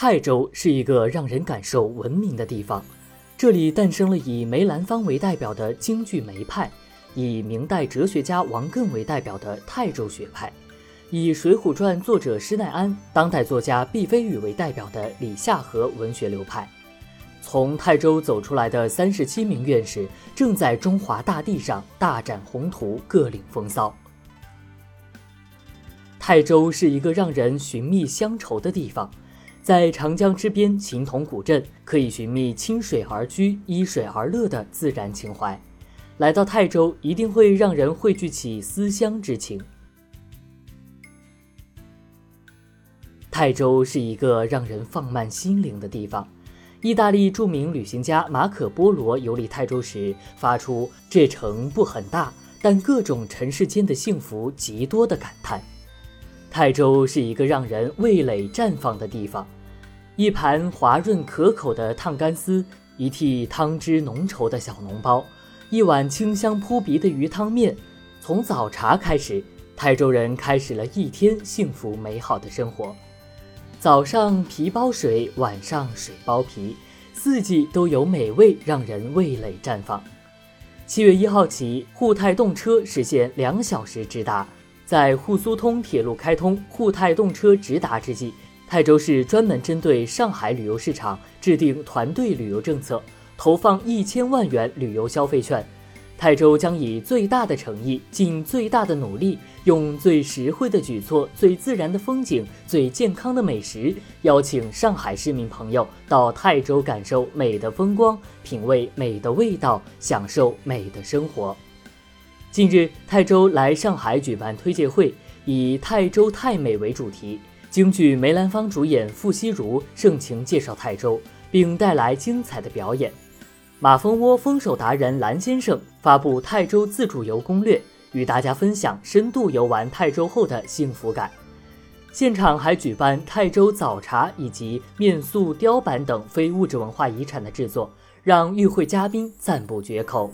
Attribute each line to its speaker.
Speaker 1: 泰州是一个让人感受文明的地方，这里诞生了以梅兰芳为代表的京剧梅派，以明代哲学家王艮为代表的泰州学派，以《水浒传》作者施耐庵、当代作家毕飞宇为代表的李夏河文学流派。从泰州走出来的三十七名院士，正在中华大地上大展宏图，各领风骚。泰州是一个让人寻觅乡愁的地方。在长江之边，秦同古镇可以寻觅亲水而居、依水而乐的自然情怀。来到泰州，一定会让人汇聚起思乡之情。泰州是一个让人放慢心灵的地方。意大利著名旅行家马可·波罗游历泰州时，发出“这城不很大，但各种尘世间的幸福极多”的感叹。泰州是一个让人味蕾绽放的地方。一盘滑润可口的烫干丝，一屉汤汁浓稠的小笼包，一碗清香扑鼻的鱼汤面。从早茶开始，泰州人开始了一天幸福美好的生活。早上皮包水，晚上水包皮，四季都有美味让人味蕾绽放。七月一号起，沪泰动车实现两小时直达。在沪苏通铁路开通、沪泰动车直达之际。泰州市专门针对上海旅游市场制定团队旅游政策，投放一千万元旅游消费券。泰州将以最大的诚意、尽最大的努力，用最实惠的举措、最自然的风景、最健康的美食，邀请上海市民朋友到泰州感受美的风光，品味美的味道，享受美的生活。近日，泰州来上海举办推介会，以“泰州太美”为主题。京剧梅兰芳主演傅西如盛情介绍泰州，并带来精彩的表演。马蜂窝风手达人蓝先生发布泰州自助游攻略，与大家分享深度游玩泰州后的幸福感。现场还举办泰州早茶以及面塑雕版等非物质文化遗产的制作，让与会嘉宾赞不绝口。